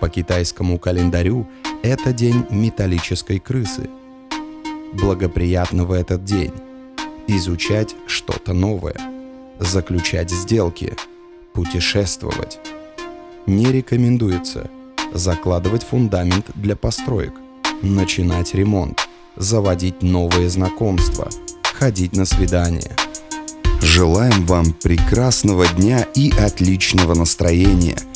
по китайскому календарю это день металлической крысы. Благоприятно в этот день изучать что-то новое, заключать сделки, путешествовать. Не рекомендуется закладывать фундамент для построек, начинать ремонт, заводить новые знакомства, ходить на свидания. Желаем вам прекрасного дня и отличного настроения –